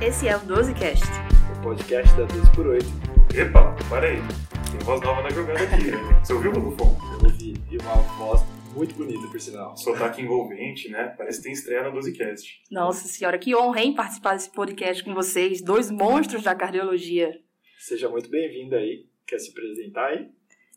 Esse é o 12cast. O podcast da 12 por 8. Epa, para aí. Tem voz nova na jogada aqui. Né? Você ouviu, Rufão? Eu ouvi. E uma voz muito bonita, por sinal. Sotaque envolvente, né? Parece que tem estreia no 12cast. Nossa senhora, que honra, hein, participar desse podcast com vocês, dois monstros da cardiologia. Seja muito bem-vindo aí. Quer se apresentar aí?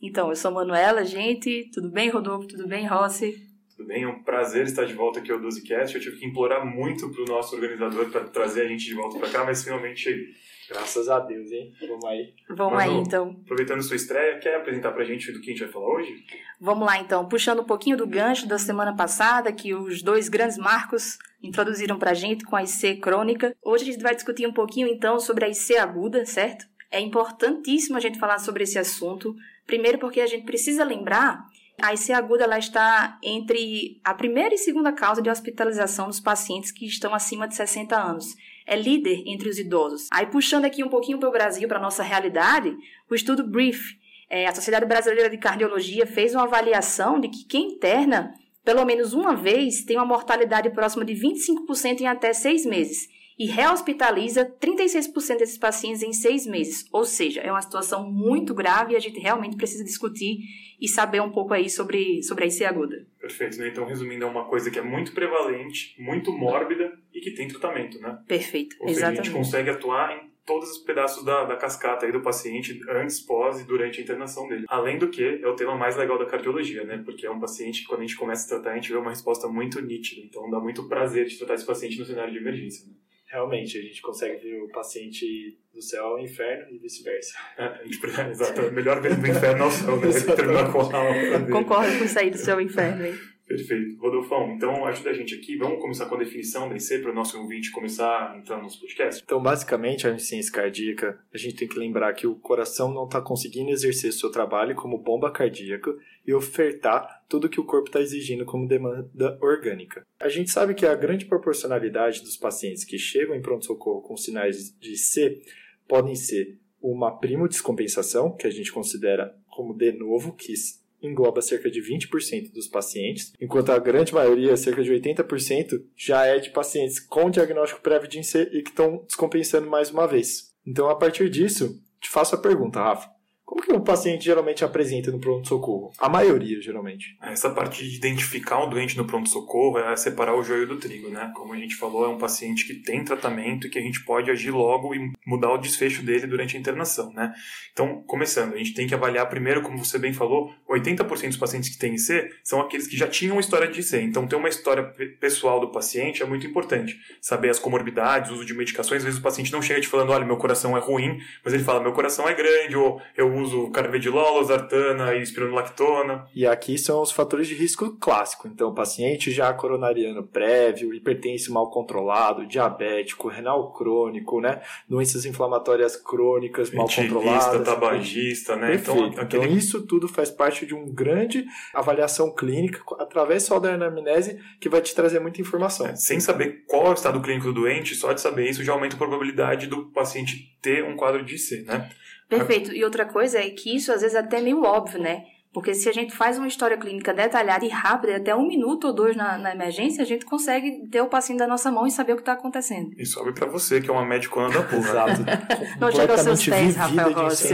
Então, eu sou Manuela, gente. Tudo bem, Rodolfo? Tudo bem, Rossi? Tudo bem? É um prazer estar de volta aqui ao 12cast. Eu tive que implorar muito pro nosso organizador para trazer a gente de volta para cá, mas finalmente cheguei. Graças a Deus, hein? Vamos aí. Vamos Mas, aí, então. Aproveitando sua estreia, quer apresentar pra gente do que a gente vai falar hoje? Vamos lá, então. Puxando um pouquinho do gancho da semana passada, que os dois grandes marcos introduziram pra gente com a IC crônica. Hoje a gente vai discutir um pouquinho, então, sobre a IC aguda, certo? É importantíssimo a gente falar sobre esse assunto. Primeiro porque a gente precisa lembrar a IC aguda ela está entre a primeira e segunda causa de hospitalização dos pacientes que estão acima de 60 anos. É líder entre os idosos. Aí, puxando aqui um pouquinho para o Brasil, para nossa realidade, o estudo BRIEF, é, a Sociedade Brasileira de Cardiologia, fez uma avaliação de que quem interna pelo menos uma vez tem uma mortalidade próxima de 25% em até seis meses e rehospitaliza 36% desses pacientes em seis meses. Ou seja, é uma situação muito grave e a gente realmente precisa discutir e saber um pouco aí sobre, sobre a IC aguda. Perfeito, né? Então, resumindo, é uma coisa que é muito prevalente, muito mórbida e que tem tratamento, né? Perfeito, Ou seja, a gente consegue atuar em todos os pedaços da, da cascata aí do paciente antes, pós e durante a internação dele. Além do que, é o tema mais legal da cardiologia, né? Porque é um paciente que quando a gente começa a tratar, a gente vê uma resposta muito nítida. Então dá muito prazer de tratar esse paciente no cenário de emergência. Né? Realmente, a gente consegue ver o paciente do céu ao inferno e vice-versa. É, a gente, exato, melhor ver do inferno ao céu, né? Terminar com a ver. Concordo com sair do seu inferno, hein? Perfeito. Rodolfão, então ajuda a gente aqui. Vamos começar com a definição da IC para o nosso ouvinte começar a entrar nos podcasts? Então, basicamente, a insuficiência cardíaca, a gente tem que lembrar que o coração não está conseguindo exercer seu trabalho como bomba cardíaca e ofertar tudo que o corpo está exigindo como demanda orgânica. A gente sabe que a grande proporcionalidade dos pacientes que chegam em pronto-socorro com sinais de C podem ser uma primodescompensação, que a gente considera como de novo, que engloba cerca de 20% dos pacientes, enquanto a grande maioria, cerca de 80%, já é de pacientes com diagnóstico prévio de INC e que estão descompensando mais uma vez. Então, a partir disso, te faço a pergunta, Rafa. Como que o paciente geralmente apresenta no pronto-socorro? A maioria, geralmente. Essa parte de identificar um doente no pronto-socorro é separar o joio do trigo, né? Como a gente falou, é um paciente que tem tratamento e que a gente pode agir logo e mudar o desfecho dele durante a internação, né? Então, começando, a gente tem que avaliar primeiro, como você bem falou, 80% dos pacientes que têm IC são aqueles que já tinham história de IC. Então, ter uma história pe- pessoal do paciente é muito importante. Saber as comorbidades, uso de medicações. Às vezes o paciente não chega te falando, olha, meu coração é ruim, mas ele fala, meu coração é grande, ou eu uso carvedilol, losartana e espironolactona. E aqui são os fatores de risco clássico. Então, paciente já coronariano prévio, hipertenso mal controlado, diabético, renal crônico, né? Doenças inflamatórias crônicas mal controladas. tabagista, né? Perfeito. Então, aquele Então, isso tudo faz parte de uma grande avaliação clínica através só da anamnese que vai te trazer muita informação. É, sem saber qual é o estado clínico do doente, só de saber isso já aumenta a probabilidade do paciente ter um quadro de IC, né? Perfeito. E outra coisa é que isso às vezes é até meio óbvio, né? Porque se a gente faz uma história clínica detalhada e rápida, até um minuto ou dois na, na emergência, a gente consegue ter o paciente da nossa mão e saber o que está acontecendo. E sobe pra você, que é uma médicona da porra. Exato. Não chega aos seus pés, Rafael Rossi.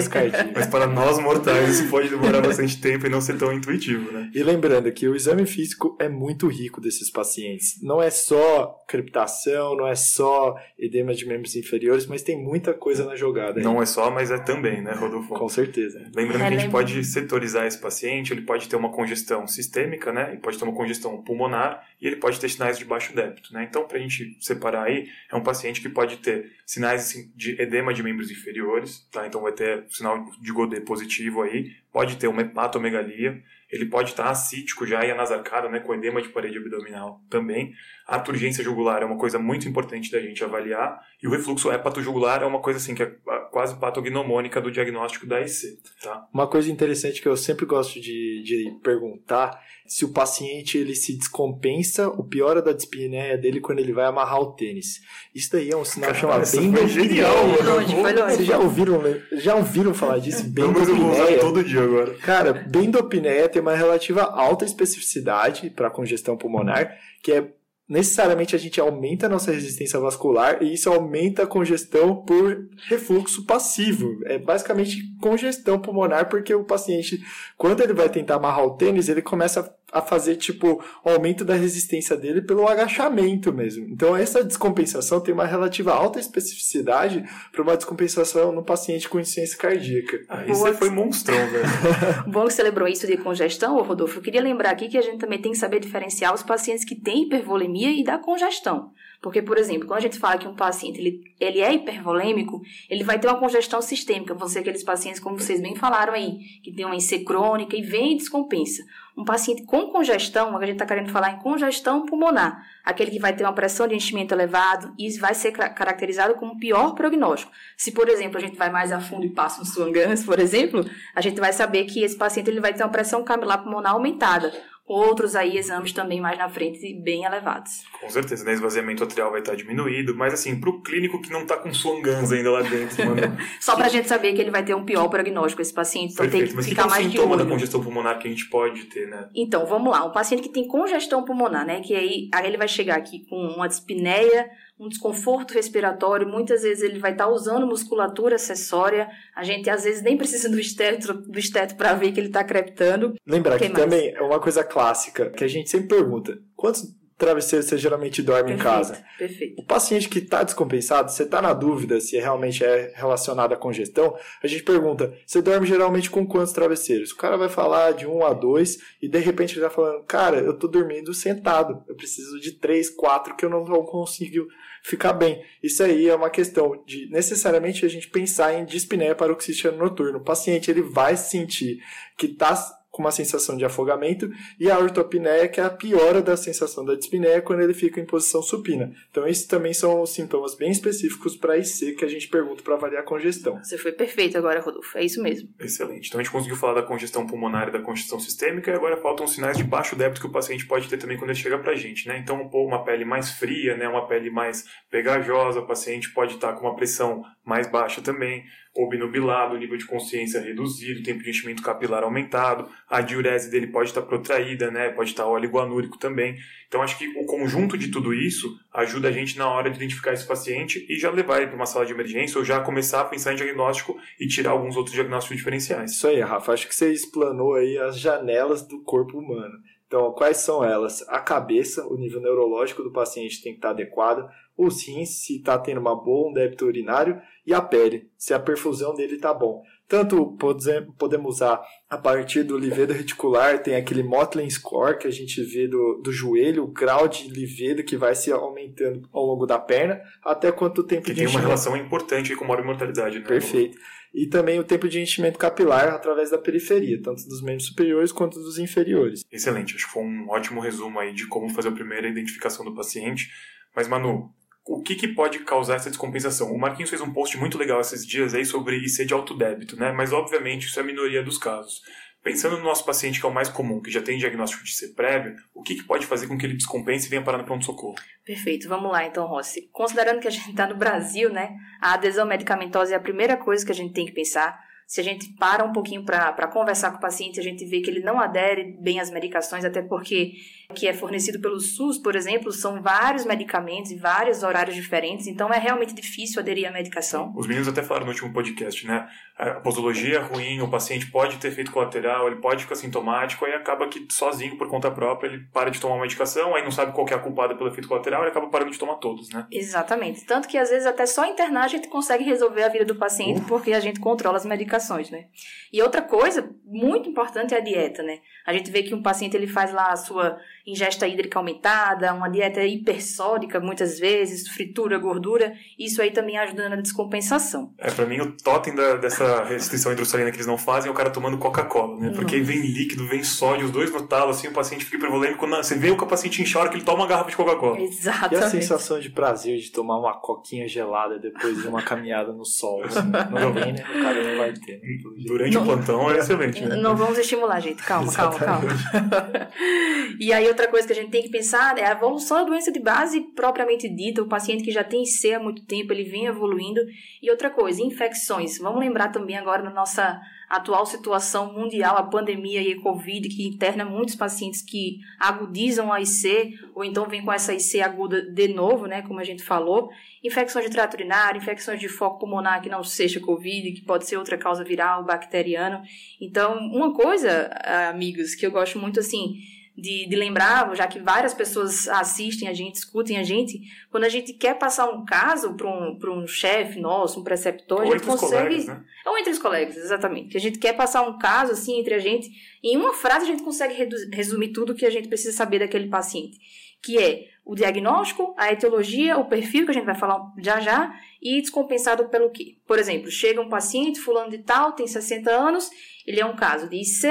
Mas para nós mortais isso pode demorar bastante tempo e não ser tão intuitivo, né? E lembrando que o exame físico é muito rico desses pacientes. Não é só crepitação, não é só edema de membros inferiores, mas tem muita coisa na jogada aí. Não é só, mas é também, né, Rodolfo? Com certeza. Lembrando É, que a gente lembra- pode setorizar esse paciente, ele pode ter uma congestão sistêmica, né? E pode ter uma congestão pulmonar e ele pode ter sinais de baixo débito, né? Então, para a gente separar aí, é um paciente que pode ter sinais assim, de edema de membros inferiores, tá? Então vai ter sinal de Godet positivo aí, pode ter uma hepatomegalia, ele pode estar acítico já e anasarcado, né? Com edema de parede abdominal também. A turgência jugular é uma coisa muito importante da gente avaliar e o refluxo hepatojugular é uma coisa assim que é quase patognomônica do diagnóstico da IC, tá? Uma coisa interessante que eu sempre gosto de, de perguntar se o paciente ele se descompensa ou piora da dispneia dele quando ele vai amarrar o tênis. Isso daí é um sinal Cara, chamado essa foi genial, mano. longe. Vocês já ouviram, já ouviram falar disso? Não, mas eu vou usar Bendopneia. todo dia agora. Cara, bendopneia tem uma relativa alta especificidade para congestão pulmonar, que é necessariamente a gente aumenta a nossa resistência vascular e isso aumenta a congestão por refluxo passivo. É basicamente congestão pulmonar, porque o paciente, quando ele vai tentar amarrar o tênis, ele começa a fazer tipo o aumento da resistência dele pelo agachamento mesmo. Então essa descompensação tem uma relativa alta especificidade para uma descompensação no paciente com insuficiência cardíaca. Aí você foi monstrão, velho. Bom que você lembrou isso de congestão, Rodolfo. Eu queria lembrar aqui que a gente também tem que saber diferenciar os pacientes que têm hipervolemia e da congestão. Porque, por exemplo, quando a gente fala que um paciente ele, ele é hipervolêmico, ele vai ter uma congestão sistêmica. Vão ser aqueles pacientes, como vocês bem falaram aí, que tem uma IC crônica e vem e descompensa. Um paciente com congestão, a gente está querendo falar em congestão pulmonar, aquele que vai ter uma pressão de enchimento elevado e vai ser caracterizado como pior prognóstico. Se, por exemplo, a gente vai mais a fundo e passa um Swan-Ganz, por exemplo, a gente vai saber que esse paciente ele vai ter uma pressão capilar pulmonar aumentada outros aí exames também mais na frente bem elevados. Com certeza, né? Esvaziamento atrial vai estar diminuído, mas assim, para o clínico que não está com swangans ainda lá dentro, mano. Só para a gente saber que ele vai ter um pior prognóstico, esse paciente, então Perfeito. tem que mas ficar que é mais um de sintoma olho. da congestão pulmonar que a gente pode ter, né? Então, vamos lá, um paciente que tem congestão pulmonar, né? Que aí, aí ele vai chegar aqui com uma dispneia, um desconforto respiratório, muitas vezes ele vai estar usando musculatura acessória, a gente às vezes nem precisa do esteto, do esteto para ver que ele está crepitando. Lembrar Que que também é uma coisa clássica que a gente sempre pergunta: quantos travesseiros você geralmente dorme em casa? perfeito. O paciente que está descompensado, você está na dúvida se realmente é relacionado à congestão, a gente pergunta, você dorme geralmente com quantos travesseiros? O cara vai falar de um a dois e de repente ele está falando, cara, eu estou dormindo sentado, eu preciso de três, quatro que eu não consigo ficar bem. Isso aí é uma questão de necessariamente a gente pensar em dispneia paroxística noturna. O paciente ele vai sentir que está com uma sensação de afogamento e a ortopneia, que é a piora da sensação da dispneia quando ele fica em posição supina. Então, esses também são os sintomas bem específicos para IC que a gente pergunta para avaliar a congestão. Você foi perfeito agora, Rodolfo. É isso mesmo. Excelente. Então a gente conseguiu falar da congestão pulmonar e da congestão sistêmica, e agora faltam sinais de baixo débito que o paciente pode ter também quando ele chega pra gente, né? Então, uma pele mais fria, né? Uma pele mais pegajosa, o paciente pode estar com uma pressão mais baixa também, obnubilado, o nível de consciência reduzido, tempo de enchimento capilar aumentado, a diurese dele pode estar protraída, né? Pode estar oligoanúrico também. Então, acho que o conjunto de tudo isso ajuda a gente na hora de identificar esse paciente e já levar ele para uma sala de emergência ou já começar a pensar em diagnóstico e tirar alguns outros diagnósticos diferenciais. Isso aí, Rafa. Acho que você explanou aí as janelas do corpo humano. Então, quais são elas? A cabeça, o nível neurológico do paciente tem que estar adequado, os rins, se está tendo uma boa um débito urinário, e a pele, se a perfusão dele está bom. Tanto pode- podemos usar a partir do livedo reticular, tem aquele Motley Score que a gente vê do, do joelho, o grau de livedo que vai se aumentando ao longo da perna, até quanto tempo Que de tem uma relação importante com maior mortalidade, né? Perfeito. E também o tempo de enchimento capilar através da periferia, tanto dos membros superiores quanto dos inferiores. Excelente, acho que foi um ótimo resumo aí de como fazer a primeira identificação do paciente. Mas, Manu, o que, que pode causar essa descompensação? O Marquinhos fez um post muito legal esses dias aí sobre IC de alto débito, né? Mas, obviamente, isso é a minoria dos casos. Pensando no nosso paciente, que é o mais comum, que já tem diagnóstico de IC prévio, o que, que pode fazer com que ele descompense e venha parar no pronto-socorro? Perfeito, vamos lá então, Rossi. Considerando que a gente está no Brasil, né? A adesão medicamentosa é a primeira coisa que a gente tem que pensar. Se a gente para um pouquinho para conversar com o paciente, a gente vê que ele não adere bem às medicações, até porque o que é fornecido pelo SUS, por exemplo, são vários medicamentos e vários horários diferentes, então é realmente difícil aderir à medicação. Os meninos até falaram no último podcast, né? A posologia é ruim, o paciente pode ter efeito colateral, ele pode ficar sintomático, aí acaba que sozinho, por conta própria, ele para de tomar uma medicação, aí não sabe qual é a culpada pelo efeito colateral, ele acaba parando de tomar todos, né? Exatamente. Tanto que às vezes até só internar a gente consegue resolver a vida do paciente porque a gente controla as medicações, né? E outra coisa muito importante é a dieta, né? A gente vê que um paciente ele faz lá a sua ingesta hídrica aumentada, uma dieta hipersódica muitas vezes, fritura, gordura, isso aí também ajuda na descompensação. É, pra mim, o totem da- dessa restrição hidrossalina que eles não fazem é o cara tomando Coca-Cola, né? Porque aí vem líquido, vem sódio, os dois no talo, assim, o paciente fica hipervolêmico. Não, Você vê o paciente incha a hora que ele toma uma garrafa de Coca-Cola. E a Exatamente. sensação de prazer de tomar uma coquinha gelada depois de uma caminhada no sol? Assim, não vem, né? O cara não vai ter. Né? Durante o plantão é excelente, né? Não vamos estimular, gente. Calma, calma, calma. e aí, outra coisa que a gente tem que pensar é a evolução da doença de base propriamente dita, o paciente que já tem IC há muito tempo, ele vem evoluindo. E outra coisa, infecções. Vamos lembrar também agora na nossa atual situação mundial, a pandemia e a Covid, que interna muitos pacientes que agudizam a IC, ou então vem com essa IC aguda de novo, né, como a gente falou. Infecções de trato urinário, infecções de foco pulmonar que não seja Covid, que pode ser outra causa viral, bacteriana. Então, uma coisa, amigos, que eu gosto muito, assim, de, de, lembrar, já que várias pessoas assistem a gente, escutem a gente, quando a gente quer passar um caso para um, um chefe nosso, um preceptor, Ou a gente consegue. Colegas, né? Ou entre os colegas, exatamente. Que a gente quer passar um caso assim entre a gente, em uma frase a gente consegue resumir tudo que a gente precisa saber daquele paciente. Que é o diagnóstico, a etiologia, o perfil, que a gente vai falar já já, e descompensado pelo quê? Por exemplo, chega um paciente, fulano de tal, tem 60 anos, ele é um caso de IC,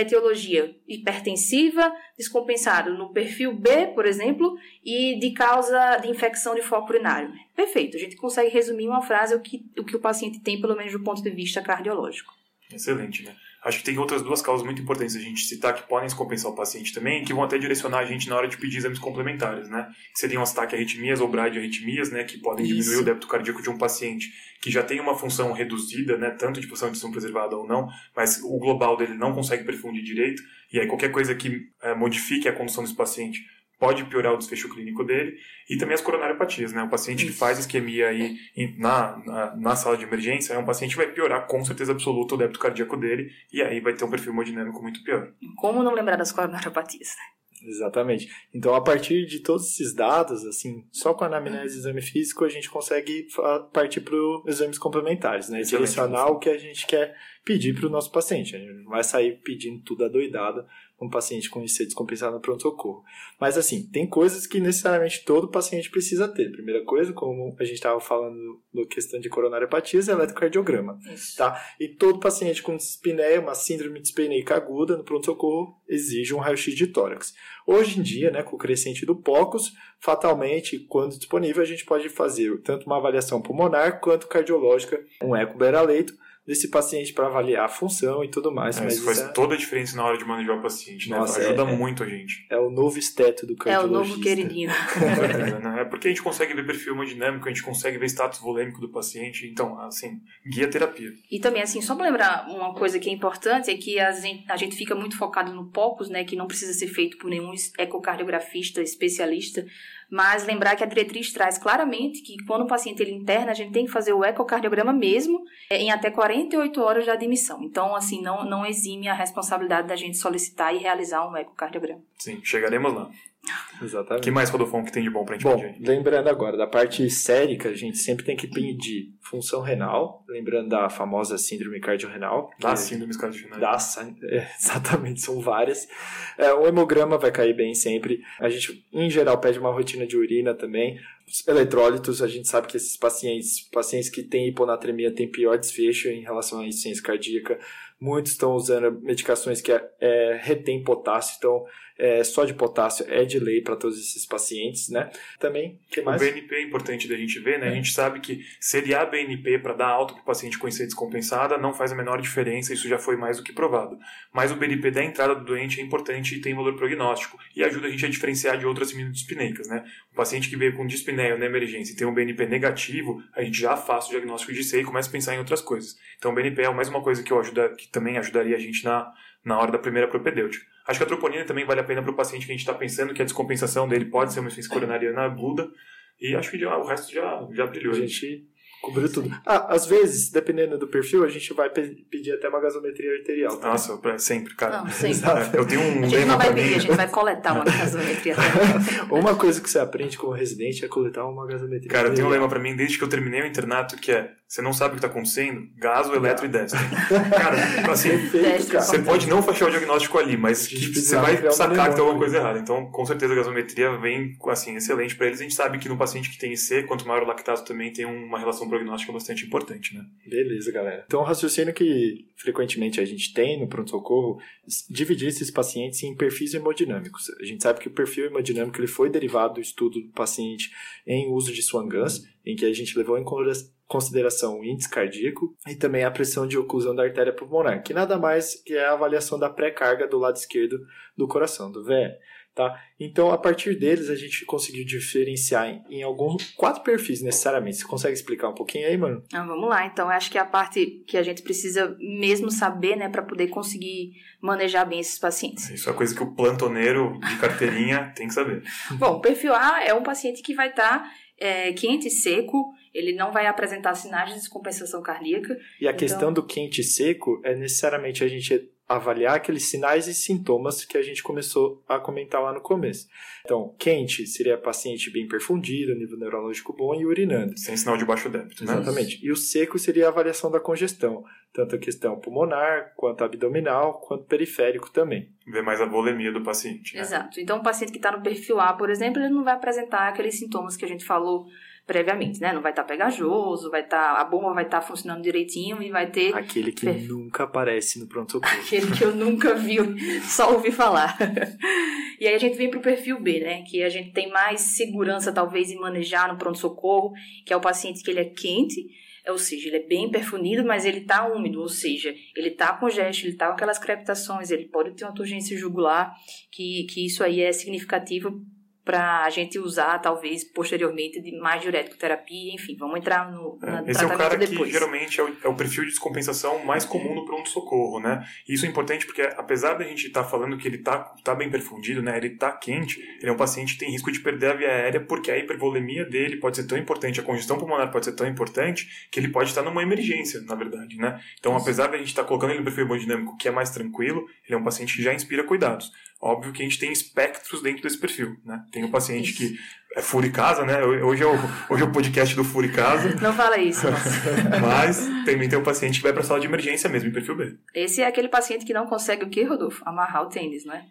etiologia hipertensiva, descompensado no perfil B, por exemplo, e de causa de infecção de foco urinário. Perfeito, a gente consegue resumir uma frase o que, o que o paciente tem, pelo menos do ponto de vista cardiológico. Excelente, né? Acho que tem outras duas causas muito importantes a gente citar que podem descompensar o paciente também, que vão até direcionar a gente na hora de pedir exames complementares, né? Que seriam as taquiarritmias ou bradioarritmias, né? Que podem Isso. diminuir o débito cardíaco de um paciente que já tem uma função reduzida, né? Tanto de função de função preservada ou não, mas o global dele não consegue perfundir direito. E aí qualquer coisa que é, modifique a condição desse paciente pode piorar o desfecho clínico dele e também as coronariopatias, né? O paciente Isso. que faz isquemia aí na, na, na, sala de emergência é um paciente que vai piorar com certeza absoluta o débito cardíaco dele e aí vai ter um perfil hemodinâmico muito pior. Como não lembrar das coronariopatias, né? Exatamente. Então, a partir de todos esses dados, assim, só com a anamnese e exame físico, a gente consegue partir para os exames complementares, né? Direcionar o que a gente quer pedir para o nosso paciente. A gente não vai sair pedindo tudo adoidado um paciente com IC descompensado no pronto-socorro. Mas, assim, tem coisas que necessariamente todo paciente precisa ter. Primeira coisa, como a gente estava falando no questão de coronariopatias, é eletrocardiograma. Isso. Tá? E todo paciente com dispneia, uma síndrome de dispneica aguda no pronto-socorro, exige um raio-x de tórax. Hoje em dia, né, com o crescente do POCUS, fatalmente, quando disponível, a gente pode fazer tanto uma avaliação pulmonar quanto cardiológica, um eco beira-leito, desse paciente para avaliar a função e tudo mais. É, mas isso faz é... toda a diferença na hora de manejar o paciente, né? Nossa, Ajuda é, muito a gente. É o novo esteto do cardiologista. É o novo queridinho. é, porque a gente consegue ver perfil hemodinâmico, a gente consegue ver status volêmico do paciente, então, assim, guia terapia. E também, assim, só para lembrar uma coisa que é importante, é que a gente, a gente fica muito focado no POCUS, né, que não precisa ser feito por nenhum ecocardiografista especialista, mas lembrar que a diretriz traz claramente que quando o paciente ele interna, a gente tem que fazer o ecocardiograma mesmo é, em até 48 horas de admissão. Então, assim, não, não exime a responsabilidade da gente solicitar e realizar um ecocardiograma. Sim, chegaremos lá. Exatamente. O que mais, Rodolfo, que tem de bom pra gente Bom, pedir? lembrando agora, da parte sérica, a gente sempre tem que pedir função renal, lembrando da famosa síndrome cardiorrenal. Das síndromes cardiorrenais. Das, é, exatamente, são várias. É, o hemograma vai cair bem sempre. A gente, em geral, pede uma rotina de urina também. Os eletrólitos, a gente sabe que esses pacientes, pacientes que têm hiponatremia, têm pior desfecho em relação à insuficiência cardíaca. Muitos estão usando medicações que é, é, retém potássio, então é, só de potássio é de lei para todos esses pacientes, né? Também, que mais? O BNP é importante da gente ver, né? É. A gente sabe que seriar BNP para dar alta para o paciente com IC descompensada não faz a menor diferença, isso já foi mais do que provado. Mas o BNP da entrada do doente é importante e tem valor prognóstico e ajuda a gente a diferenciar de outras dispneicas, né? O paciente que veio com dispneia na emergência e tem um BNP negativo, a gente já faz o diagnóstico de IC e começa a pensar em outras coisas. Então o BNP é mais uma coisa que, eu ajuda, que também ajudaria a gente na, na hora da primeira propedêutica. Acho que a troponina também vale a pena para o paciente que a gente está pensando que a descompensação dele pode ser uma insuficiência coronariana aguda. E acho que já, o resto já, já brilhou. A gente Cobriu tudo. Ah, às vezes, dependendo do perfil, a gente vai pe pedir até uma gasometria arterial. Tá? Nossa, sempre, cara. Não, sempre. Eu tenho um a gente não vai pedir, a gente vai coletar uma gasometria arterial. uma coisa que você aprende como residente é coletar uma gasometria Cara, eu tenho um lema pra mim desde que eu terminei o internato que é você não sabe o que está acontecendo, gaso, eletro e destro. cara, assim, Perfeito, cara. você pode não fechar o diagnóstico ali, mas você vai sacar que tem alguma coisa errada. Então, com certeza a gasometria vem assim, excelente para eles. A gente sabe que no paciente que tem IC, quanto maior o lactato também tem uma relação prognóstica bastante importante, né? Beleza, galera. Então, o raciocínio que frequentemente a gente tem no pronto-socorro, dividir esses pacientes em perfis hemodinâmicos. A gente sabe que o perfil hemodinâmico ele foi derivado do estudo do paciente em uso de Swan-Ganz, em que a gente levou em consideração o índice cardíaco e também a pressão de oclusão da artéria pulmonar, que nada mais que é a avaliação da pré-carga do lado esquerdo do coração, do VE. Tá? Então, a partir deles, a gente conseguiu diferenciar em, em alguns quatro perfis necessariamente. Você consegue explicar um pouquinho aí, mano? Ah, vamos lá. Então, acho que é a parte que a gente precisa mesmo saber, né, para poder conseguir manejar bem esses pacientes. Isso é coisa que o plantoneiro de carteirinha tem que saber. Bom, o perfil A é um paciente que vai estar tá, é, quente e seco, ele não vai apresentar sinais de descompensação cardíaca. E a então... questão do quente e seco é necessariamente a gente avaliar aqueles sinais e sintomas que a gente começou a comentar lá no começo. Então, quente seria paciente bem perfundido, nível neurológico bom e urinando. Sem sinal de baixo débito, né? Exatamente. E o seco seria a avaliação da congestão, tanto a questão pulmonar, quanto abdominal, quanto periférico também. Ver mais a volemia do paciente. Né? Exato. Então, o paciente que está no perfil A, por exemplo, ele não vai apresentar aqueles sintomas que a gente falou previamente, né? Não vai estar tá pegajoso, vai estar tá, a bomba vai estar tá funcionando direitinho e vai ter aquele que nunca aparece no pronto socorro. aquele que eu nunca vi, só ouvi falar. e aí a gente vem para o perfil B, né? Que a gente tem mais segurança talvez em manejar no pronto socorro, que é o paciente que ele é quente, ou seja, ele é bem perfunido, mas ele está úmido, ou seja, ele está com gesto, ele está com aquelas crepitações, ele pode ter uma turgência jugular, que, que isso aí é significativo para a gente usar, talvez, posteriormente, de mais diurético terapia, enfim, vamos entrar no é, Esse é o cara depois. que geralmente é o, é o, perfil de descompensação mais comum no pronto-socorro, né? E isso é importante porque, apesar da gente estar tá falando que ele está tá bem perfundido, né? Ele está quente, ele é um paciente que tem risco de perder a via aérea porque a hipervolemia dele pode ser tão importante, a congestão pulmonar pode ser tão importante que ele pode estar numa emergência, na verdade, né? Então, apesar da gente estar tá colocando ele no perfil hemodinâmico que é mais tranquilo, ele é um paciente que já inspira cuidados. Óbvio que a gente tem espectros dentro desse perfil, né? Tem o paciente isso. que é furicasa, né? Hoje é o, hoje é o podcast do furicasa. Não fala isso. Mas também tem o paciente que vai para a sala de emergência mesmo, em perfil B. Esse é aquele paciente que não consegue o quê, Rodolfo? Amarrar o tênis, não é?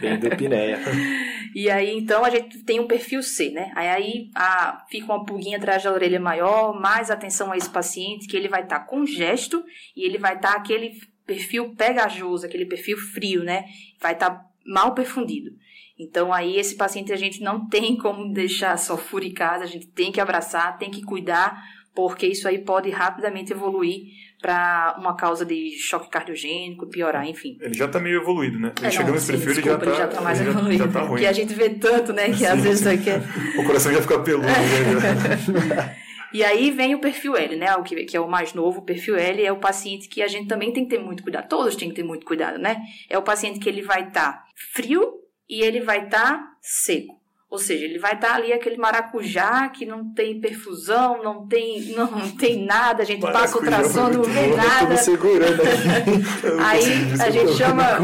Bem do pinéia. e aí, então, a gente tem um perfil C, né? Aí, aí a, fica uma pulguinha atrás da orelha maior, mais atenção a esse paciente, que ele vai estar tá com gesto e ele vai estar tá aquele perfil pegajoso, aquele perfil frio, né? Vai estar tá mal perfundido. Então, aí, esse paciente a gente não tem como deixar só furicado, a gente tem que abraçar, tem que cuidar, porque isso aí pode rapidamente evoluir para uma causa de choque cardiogênico, piorar, enfim. Ele já está meio evoluído, né? Ele é, chegando nesse perfil, ele já está tá mais evoluído. Já, tá ruim. Que a gente vê tanto, né? Que sim, às vezes aqui é... O coração já fica peludo, né? E aí vem o perfil L, né? O que, que é o mais novo. O perfil L é o paciente que a gente também tem que ter muito cuidado. Todos têm que ter muito cuidado, né? É o paciente que ele vai estar tá frio e ele vai estar tá seco. Ou seja, ele vai estar tá ali aquele maracujá que não tem perfusão, não tem, não tem nada, a gente maracujá passa o tração, não vê nada. segurando aqui. Aí a gente chama.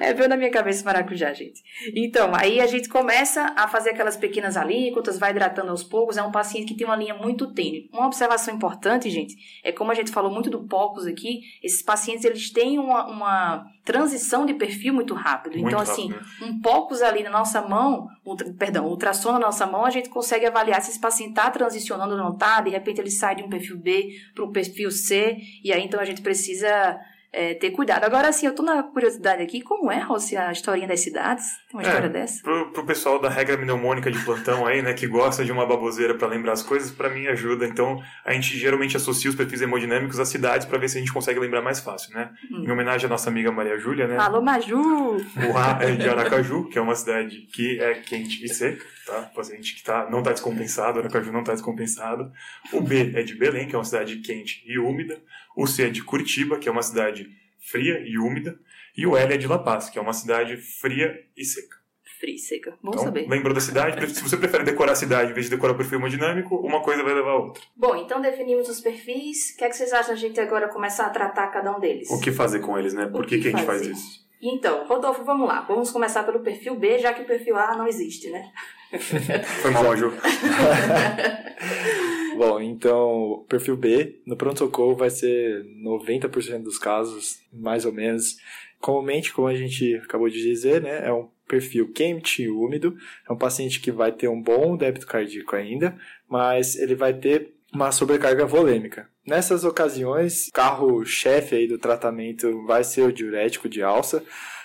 É, veio na minha cabeça maracujá, gente. Então, aí a gente começa a fazer aquelas pequenas alíquotas, vai hidratando aos poucos. É um paciente que tem uma linha muito tênue. Uma observação importante, gente, é como a gente falou muito do POCUS aqui, esses pacientes eles têm uma, uma transição de perfil muito rápido. Muito então, assim, rápido, assim, um POCUS ali na nossa mão, ultra, perdão, ultrassom na nossa mão, a gente consegue avaliar se esse paciente está transicionando ou não está. De repente ele sai de um perfil B para o perfil C, e aí então a gente precisa é, ter cuidado. Agora, assim, eu tô na curiosidade aqui, como é, Rossi, a historinha das cidades? Tem uma é, história dessa? Pro, pro pessoal da regra mnemônica de plantão aí, né, que gosta de uma baboseira para lembrar as coisas, para mim ajuda. Então, a gente geralmente associa os perfis hemodinâmicos às cidades para ver se a gente consegue lembrar mais fácil, né? Hum. Em homenagem à nossa amiga Maria Júlia, né? Alô, Maju! O A é de Aracaju, que é uma cidade que é quente e seca, tá? O paciente que tá, não tá descompensado, Aracaju não tá descompensado. O B é de Belém, que é uma cidade quente e úmida. O C é de Curitiba, que é uma cidade fria e úmida, e o L é de La Paz, que é uma cidade fria e seca. Fria e seca, bom então, saber. Lembrou da cidade? Se você prefere decorar a cidade em vez de decorar o perfil hemodinâmico, uma coisa vai levar a outra. Bom, então definimos os perfis. O que, é que vocês acham a gente agora começar a tratar cada um deles? O que fazer com eles, né? Por que, que, que a gente faz isso? Então, Rodolfo, vamos lá. Vamos começar pelo perfil B, já que o perfil A não existe, né? Foi mal, Ju. Bom, então, perfil B, no pronto-socorro vai ser 90% dos casos, mais ou menos. Comumente, como a gente acabou de dizer, né, é um perfil quente e úmido. É um paciente que vai ter um bom débito cardíaco ainda, mas ele vai ter uma sobrecarga volêmica. Nessas ocasiões, carro-chefe aí do tratamento vai ser o diurético de alça,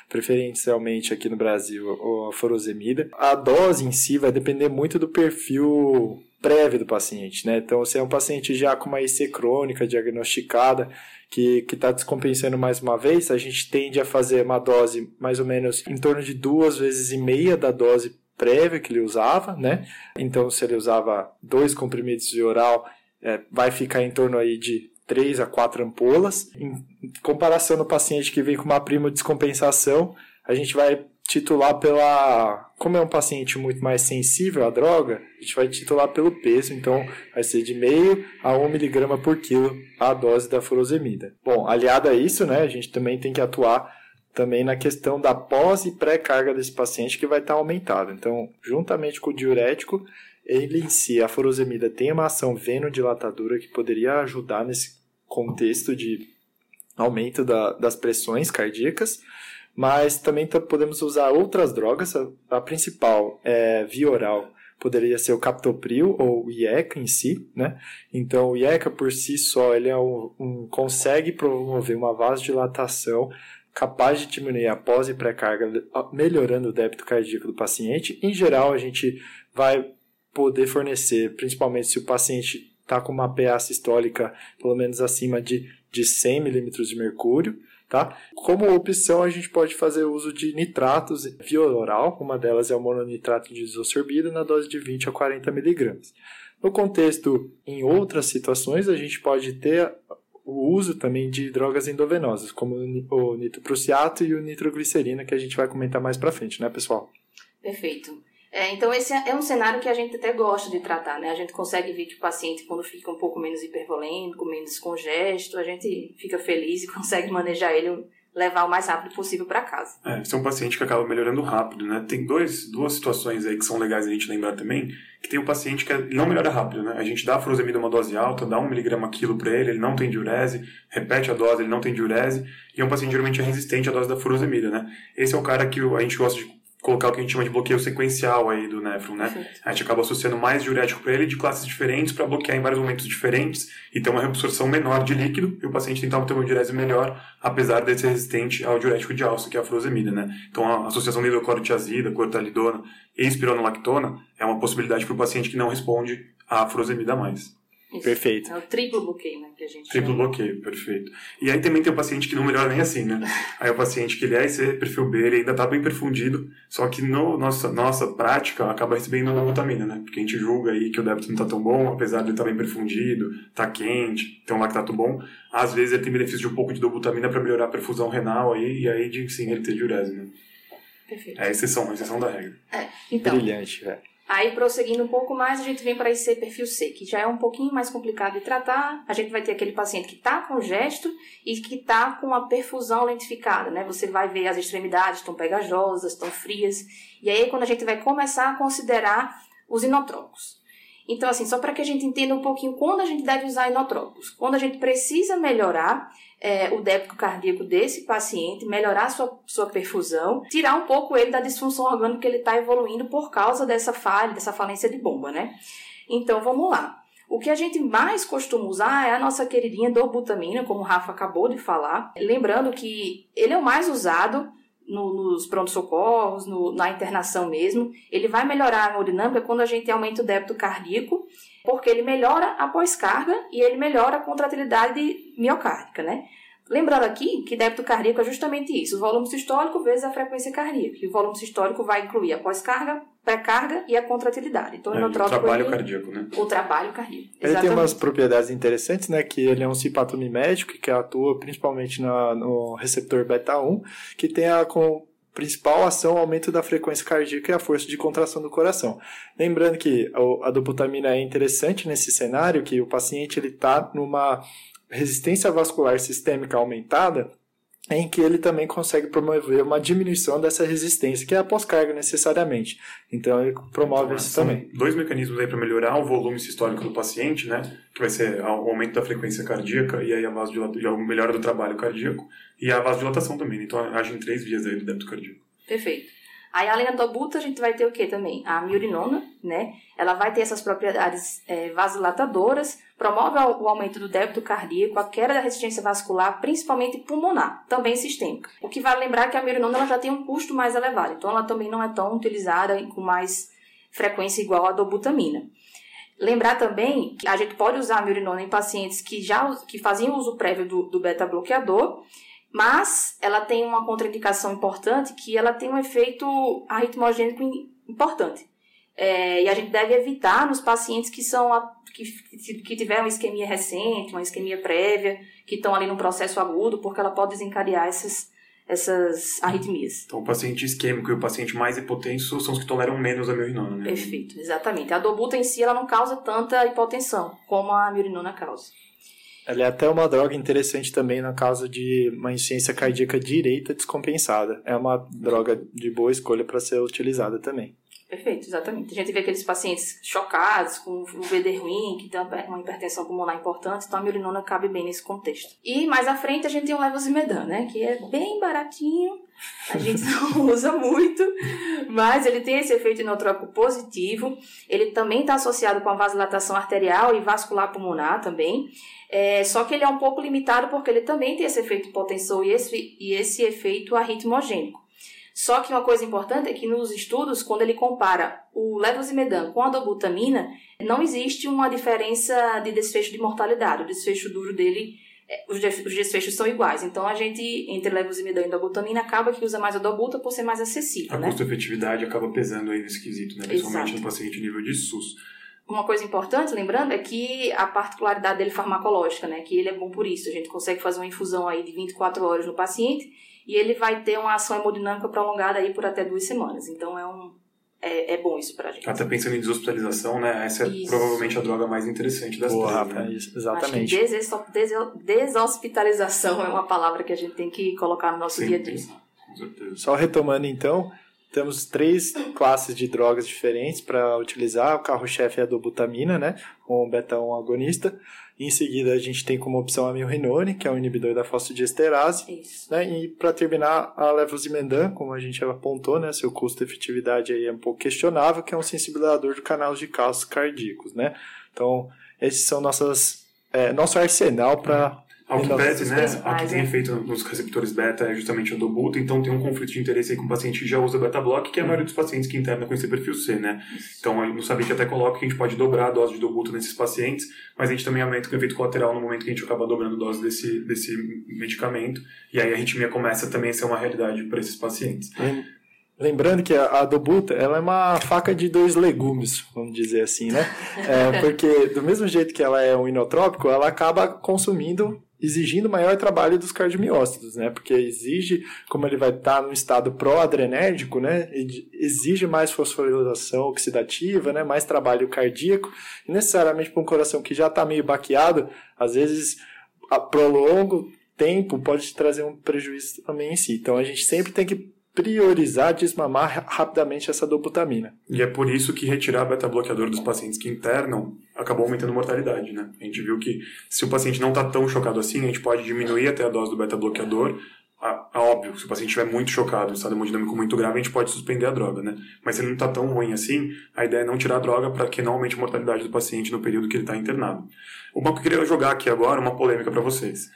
preferencialmente aqui no Brasil a furosemida. A dose em si vai depender muito do perfil prévia do paciente, né? Então, se é um paciente já com uma IC crônica diagnosticada, que está descompensando mais uma vez, a gente tende a fazer uma dose mais ou menos em torno de duas vezes e meia da dose prévia que ele usava, né? Então, se ele usava dois comprimidos de oral, é, vai ficar em torno aí de 3 a 4 ampolas. Em comparação no paciente que vem com uma prima descompensação, a gente vai titular pela. Como é um paciente muito mais sensível à droga, a gente vai titular pelo peso, então vai ser de meio a 1 miligrama por quilo a dose da furosemida. Bom, aliado a isso, né, a gente também tem que atuar também na questão da pós e pré-carga desse paciente que vai estar aumentado. Então, juntamente com o diurético, ele em si, a furosemida tem uma ação venodilatadora que poderia ajudar nesse contexto de aumento da, das pressões cardíacas, mas também podemos usar outras drogas. A, a principal é via oral, poderia ser o captopril ou o IECA em si, né? Então, o IECA por si só, ele é um, um, consegue promover uma vasodilatação capaz de diminuir a pós e pré-carga, melhorando o débito cardíaco do paciente. Em geral, a gente vai poder fornecer, principalmente se o paciente está com uma PA sistólica pelo menos acima de, de 100 milímetros de mercúrio, Tá? Como opção, a gente pode fazer uso de nitratos via oral, uma delas é o mononitrato de isosorbida na dose de 20 a 40 miligramas. No contexto, em outras situações, a gente pode ter o uso também de drogas endovenosas, como o nitroprusiato e o nitroglicerina, que a gente vai comentar mais para frente, né, pessoal? Perfeito. É, então, esse é um cenário que a gente até gosta de tratar, né? A gente consegue ver que o paciente, quando fica um pouco menos hipervolêmico, menos congesto, a gente fica feliz e consegue manejar ele, levar o mais rápido possível para casa. É, esse é um paciente que acaba melhorando rápido, né? Tem dois, duas situações aí que são legais a gente lembrar também, que tem um paciente que não melhora rápido, né? A gente dá a furosemida uma dose alta, dá um miligrama quilo para ele, ele não tem diurese, repete a dose, ele não tem diurese, e é um paciente geralmente resistente à dose da furosemida, né? Esse é o cara que a gente gosta de colocar o que a gente chama de bloqueio sequencial aí do néfron, né? Perfeito. A gente acaba associando mais diurético para ele de classes diferentes para bloquear em vários momentos diferentes e ter uma reabsorção menor de líquido e o paciente tentar ter uma diurese melhor, apesar de ser resistente ao diurético de alça, que é a furosemida, né? Então a associação de hidroclorotiazida, cortalidona e espironolactona é uma possibilidade para o paciente que não responde à furosemida mais. Isso. Perfeito. É o triplo bloqueio, né? Que a gente triplo chama. bloqueio, perfeito. E aí também tem o paciente que não melhora nem assim, né? Aí o paciente que ele é esse perfil B, ele ainda tá bem perfundido, só que no nossa, nossa prática acaba recebendo glutamina, né? Porque a gente julga aí que o débito não tá tão bom, apesar de ele estar tá bem perfundido, tá quente, tem um lactato bom. Às vezes ele tem benefício de um pouco de dobutamina para melhorar a perfusão renal aí, e aí de sim ele ter diurese, né? Perfeito. É a exceção, a exceção da regra. É, então, Brilhante, velho. Aí, prosseguindo um pouco mais, a gente vem para esse perfil C, que já é um pouquinho mais complicado de tratar. A gente vai ter aquele paciente que está com gesto e que está com a perfusão lentificada, né? Você vai ver as extremidades estão pegajosas, estão frias. E aí, quando a gente vai começar a considerar os inotrópicos. Então, assim, só para que a gente entenda um pouquinho quando a gente deve usar inotrópicos. Quando a gente precisa melhorar é, o débito cardíaco desse paciente, melhorar sua, sua perfusão, tirar um pouco ele da disfunção orgânica que ele está evoluindo por causa dessa falha, dessa falência de bomba, né? Então, vamos lá. O que a gente mais costuma usar é a nossa queridinha dobutamina, como o Rafa acabou de falar. Lembrando que ele é o mais usado no, nos pronto-socorros, na internação mesmo. Ele vai melhorar a hemodinâmica quando a gente aumenta o débito cardíaco porque ele melhora a pós-carga e ele melhora a contratilidade miocárdica, né? Lembrando aqui que débito cardíaco é justamente isso, o volume sistólico vezes a frequência cardíaca. E o volume sistólico vai incluir a pós-carga, pré-carga e a contratilidade. Então, é, o trabalho ele... cardíaco, né? O trabalho cardíaco. Ele tem umas propriedades interessantes, né? Que ele é um cipatomimético que atua principalmente na, no receptor beta-1, que tem a com principal ação o aumento da frequência cardíaca e a força de contração do coração. Lembrando que a dobutamina é interessante nesse cenário, que o paciente está numa resistência vascular sistêmica aumentada, em que ele também consegue promover uma diminuição dessa resistência, que é a pós-carga necessariamente. Então ele promove então, isso também. Dois mecanismos aí para melhorar o volume sistólico do paciente, né? Que vai ser o aumento da frequência cardíaca e aí a vasodilatação, a melhora do trabalho cardíaco e a vasodilatação também. Então age em três vias aí do débito cardíaco. Perfeito. Aí, além da dobuta, a gente vai ter o que também? A miurinona, né? Ela vai ter essas propriedades é, vasodilatadoras, promove o aumento do débito cardíaco, a queda da resistência vascular, principalmente pulmonar, também sistêmica. O que vale lembrar é que a miurinona ela já tem um custo mais elevado, então ela também não é tão utilizada com mais frequência igual a dobutamina. Lembrar também que a gente pode usar a mirinona em pacientes que já que faziam uso prévio do, do beta-bloqueador, mas ela tem uma contraindicação importante que ela tem um efeito arritmogênico importante. É, e a gente deve evitar nos pacientes que são a, que, que tiveram isquemia recente, uma isquemia prévia, que estão ali no processo agudo, porque ela pode desencadear essas, essas arritmias. Então, o paciente isquêmico e o paciente mais hipotenso são os que toleram menos a mirinona, né? Perfeito, exatamente. A dobuta em si ela não causa tanta hipotensão como a mirinona causa. Ela é até uma droga interessante também na causa de uma insuficiência cardíaca direita descompensada. É uma droga de boa escolha para ser utilizada também. Perfeito, exatamente. A gente vê aqueles pacientes chocados, com um VD ruim, que tem uma hipertensão pulmonar importante, então a mirinona cabe bem nesse contexto. E mais à frente a gente tem o levosimedan, né, que é bem baratinho, a gente não usa muito, mas ele tem esse efeito inotrópico positivo, ele também está associado com a vasodilatação arterial e vascular pulmonar também, é, só que ele é um pouco limitado porque ele também tem esse efeito hipotensor e esse, e esse efeito arritmogênico. Só que uma coisa importante é que nos estudos, quando ele compara o levosimedan com a dobutamina, não existe uma diferença de desfecho de mortalidade. O desfecho duro dele, é, os desfechos são iguais. Então, a gente, entre levosimedan e dobutamina, acaba que usa mais a dobuta por ser mais acessível, A né? custo-efetividade acaba pesando aí nesse quesito, né? Principalmente Exato. no paciente nível de SUS. Uma coisa importante, lembrando, é que a particularidade dele farmacológica, né? Que ele é bom por isso. A gente consegue fazer uma infusão aí de 24 horas no paciente e ele vai ter uma ação hemodinâmica prolongada aí por até duas semanas. Então é um é, é bom isso pra gente. Até pensando em deshospitalização, né? Essa é Isso. provavelmente a droga mais interessante das Boa, três, né? isso, Acho que exatamente. deso- deshospitalização é uma palavra que a gente tem que colocar no nosso Sem dia a dia. com certeza. Só retomando então, temos três classes de drogas diferentes para utilizar. O carro-chefe é a dobutamina, né, com o beta-1 agonista. Em seguida, a gente tem como opção a milrinone, que é um inibidor da fosfodiesterase. Isso. Né, e para terminar, a levosimendan, como a gente já apontou, né, seu custo-efetividade aí é um pouco questionável, que é um sensibilizador de canais de cálcio cardíacos. Né? Então, esses são nossas, é, nosso arsenal para Ao que pese, né, ao que tem né? efeito nos receptores beta é justamente a dobuta, então tem um conflito de interesse aí com o paciente que já usa beta-block, que é a maioria dos pacientes que internam com esse perfil C, né? Então, aí no Sabik até coloca que a gente pode dobrar a dose de dobuta nesses pacientes, mas a gente também aumenta o efeito colateral no momento que a gente acaba dobrando a dose desse, desse medicamento, e aí a arritmia começa também a ser uma realidade para esses pacientes. Lem- Lembrando que a, a dobuta ela é uma faca de dois legumes, vamos dizer assim, né? É, porque do mesmo jeito que ela é um inotrópico, ela acaba consumindo, exigindo maior trabalho dos cardiomiócitos, né? Porque exige, como ele vai estar no estado pró-adrenérgico, né? Exige mais fosforilação oxidativa, né? Mais trabalho cardíaco. E necessariamente para um coração que já está meio baqueado, às vezes a prolongo tempo pode trazer um prejuízo também em si. Então a gente sempre tem que priorizar desmamar ra- rapidamente essa dobutamina. E é por isso que retirar beta-bloqueador dos pacientes que internam acabou aumentando a mortalidade, né? A gente viu que se o paciente não está tão chocado assim, a gente pode diminuir até a dose do beta-bloqueador. Óbvio, se o paciente estiver muito chocado, estado hemodinâmico muito grave, a gente pode suspender a droga, né? Mas se ele não está tão ruim assim, a ideia é não tirar a droga para que não aumente a mortalidade do paciente no período que ele está internado. Que eu queria jogar aqui agora, uma polêmica para vocês.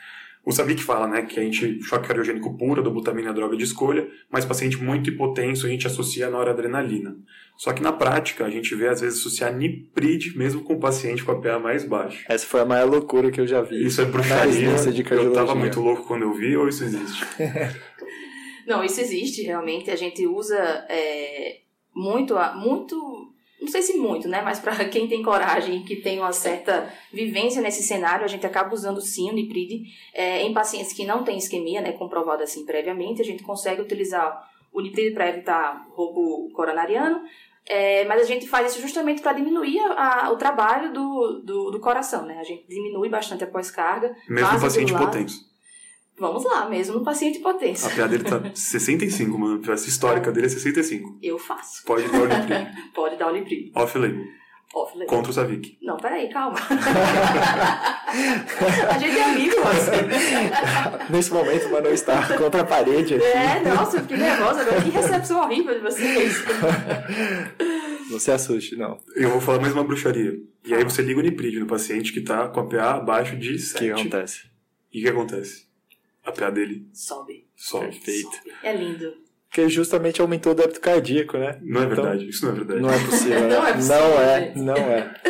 O Sabic fala, né, que a gente, choque cardiogênico puro, dobutamina é a droga de escolha, mas paciente muito hipotenso a gente associa a noradrenalina. Só que na prática, a gente vê às vezes associar niprid mesmo com o paciente com a PA mais baixa. Essa foi a maior loucura que eu já vi. Isso é na bruxaria. Eu tava muito louco quando eu vi, ou isso existe? Não, isso existe realmente. A gente usa é, muito, a- muito, não sei se muito, né? Mas para quem tem coragem, que tem uma certa vivência nesse cenário, a gente acaba usando sim o Niprid é, em pacientes que não têm isquemia, né? Comprovado assim previamente, a gente consegue utilizar o Niprid para evitar roubo coronariano. é, mas a gente faz isso justamente para diminuir a- a- o trabalho do, do, do coração, né? A gente diminui bastante a pós-carga. Mesmo paciente hipotenso. Vamos lá, mesmo no paciente hipotenso. A PA dele tá 65, mano. Essa histórica dele é 65. Eu faço. Pode dar o Liprid. Pode dar o livrinho. Off-label. Off label. Contra o Savic. Não, peraí, calma. a gente é amigo, você. Nesse momento, o Manu está contra a parede aqui. É, nossa, eu fiquei nervosa agora. Que recepção horrível de vocês. Não se assuste, não. Eu vou falar mais uma bruxaria. E aí você liga o Niprid no paciente que tá com a PA abaixo de O que 7. acontece? E o que acontece? A PA dele Sobe. sobe. Perfeito. sobe. É lindo. que justamente aumentou o débito cardíaco, né? Não é verdade, então, isso não é verdade. Não é possível, né? não é possível. Não é, não é.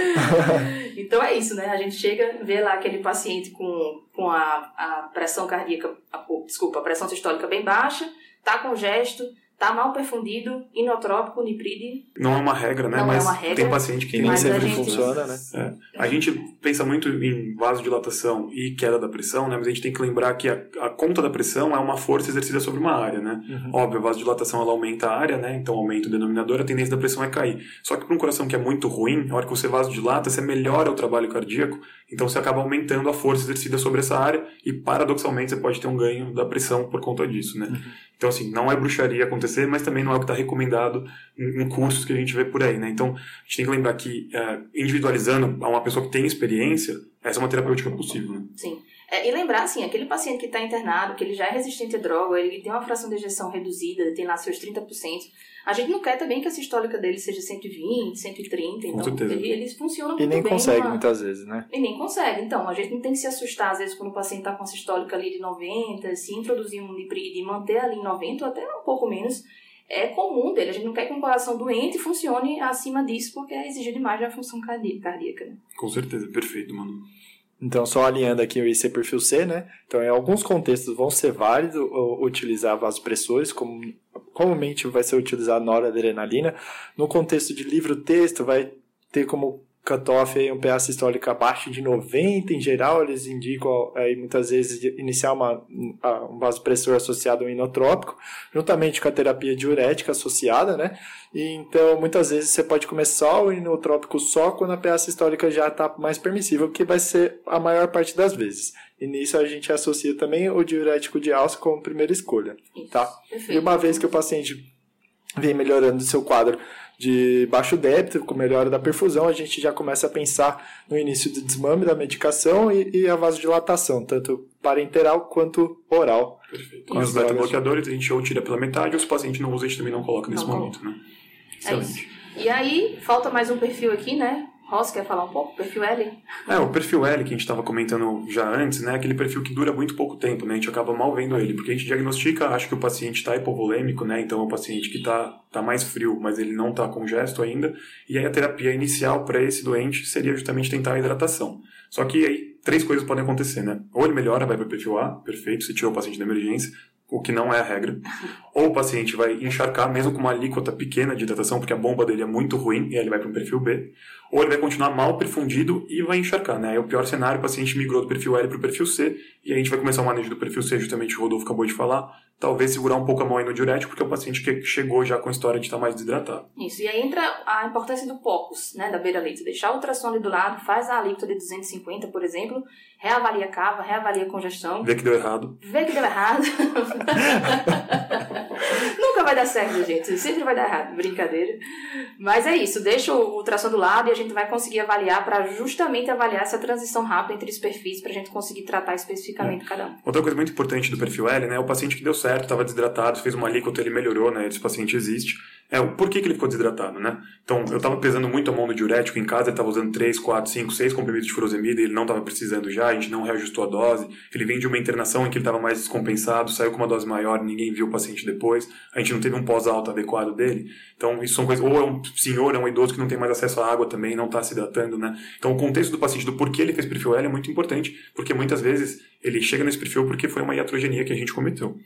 então é isso, né? A gente chega, vê lá aquele paciente com, com a, a pressão cardíaca, a, desculpa, a pressão sistólica bem baixa, tá com gesto, tá mal perfundido, inotrópico, nipride. Não é uma regra, né? Não mas é uma regra, tem paciente que nem sempre gente... funciona, né? É. A gente pensa muito em vasodilatação e queda da pressão, né? Mas a gente tem que lembrar que a, a conta da pressão é uma força exercida sobre uma área, né? Uhum. Óbvio, a vasodilatação ela aumenta a área, né? Então aumenta o denominador, a tendência da pressão é cair. Só que para um coração que é muito ruim, a hora que você vasodilata, você melhora o trabalho cardíaco, então você acaba aumentando a força exercida sobre essa área e paradoxalmente você pode ter um ganho da pressão por conta disso, né? Uhum. Então, assim, não é bruxaria acontecer, mas também não é o que está recomendado em, em, cursos que a gente vê por aí, né? Então, a gente tem que lembrar que, é, individualizando a uma pessoa que tem experiência, essa é uma terapêutica possível, né? Sim. É, e lembrar, assim, aquele paciente que está internado, que ele já é resistente à droga, ele tem uma fração de ejeção reduzida, tem lá seus 30%, a gente não quer também que a sistólica dele seja 120, 130, então ele, eles funcionam muito bem. E nem consegue muitas vezes, né? E nem consegue. Então, a gente não tem que se assustar, às vezes, quando o paciente está com a sistólica ali de 90, se introduzir um lipride e manter ali em 90 ou até um pouco menos, é comum dele. A gente não quer que um coração doente funcione acima disso, porque é exigido demais da função cardíaca. Né? Com certeza, perfeito, mano. Então, só alinhando aqui o IC perfil C, né? Então, em alguns contextos vão ser válido utilizar vasopressores, como comumente vai ser utilizado noradrenalina. No contexto de livro-texto, vai ter como cutoff aí um PA sistólico abaixo de 90 em geral, eles indicam aí muitas vezes iniciar uma, um vasopressor associado a um inotrópico, juntamente com a terapia diurética associada, né? E então muitas vezes você pode começar o inotrópico só quando a PA sistólica já está mais permissível, que vai ser a maior parte das vezes. E nisso a gente associa também o diurético de alça como primeira escolha, tá? E uma vez que o paciente vem melhorando o seu quadro de baixo débito, com melhora da perfusão, a gente já começa a pensar no início do desmame da medicação e, e a vasodilatação, tanto parenteral quanto oral. Perfeito. Com os beta-bloqueadores, a gente ou tira pela metade, ou se o paciente não usa, a gente também não coloca nesse não momento, né? Excelente. É e aí, falta mais um perfil aqui, né? Ross, quer falar um pouco? Perfil L? É, o perfil L que a gente estava comentando já antes, né? Aquele perfil que dura muito pouco tempo, né? A gente acaba mal vendo ele, porque a gente diagnostica, acha que o paciente está hipovolêmico, né? Então é um paciente que está tá mais frio, mas ele não está com gesto ainda. E aí a terapia inicial para esse doente seria justamente tentar a hidratação. Só que aí três coisas podem acontecer, né? Ou ele melhora, vai para perfil A, perfeito, se tirou o paciente da emergência o que não é a regra. Ou o paciente vai encharcar mesmo com uma alíquota pequena de hidratação, porque a bomba dele é muito ruim e aí ele vai para um perfil B. Ou ele vai continuar mal perfundido e vai encharcar, né? É o pior cenário, o paciente migrou do perfil L para o perfil C e a gente vai começar o manejo do perfil C, justamente o Rodolfo acabou de falar. Talvez segurar um pouco a mão aí no diurético, porque é o paciente que chegou já com a história de estar mais desidratado. Isso, e aí entra a importância do POCUS, né, da beira-leito. Deixar o ultrassom ali do lado, faz a alíquota de 250, por exemplo, reavalia a cava, reavalia a congestão. Vê que deu errado. Vê que deu errado. Nunca vai dar certo, gente. Sempre vai dar errado. Brincadeira. Mas é isso. Deixa o ultrassom do lado e a gente vai conseguir avaliar para justamente avaliar essa transição rápida entre os perfis para a gente conseguir tratar especificamente é. cada um. Outra coisa muito importante do perfil L, né? O paciente que deu certo, estava desidratado, fez uma alíquota, ele melhorou, né? Esse paciente existe. É, por que, que ele ficou desidratado, né? Então, eu estava pesando muito a mão do diurético em casa, ele estava usando 3, 4, 5, 6 comprimidos de furosemida e ele não estava precisando já, a gente não reajustou a dose. Ele vem de uma internação em que ele estava mais descompensado, saiu com uma dose maior, ninguém viu o paciente depois, a gente não teve um pós-alto adequado dele. Então, isso são coisas. Ou é um senhor, é um idoso que não tem mais acesso à água também, não está se hidratando, né? Então, o contexto do paciente, do porquê ele fez perfil L é muito importante, porque muitas vezes ele chega nesse perfil porque foi uma iatrogenia que a gente cometeu.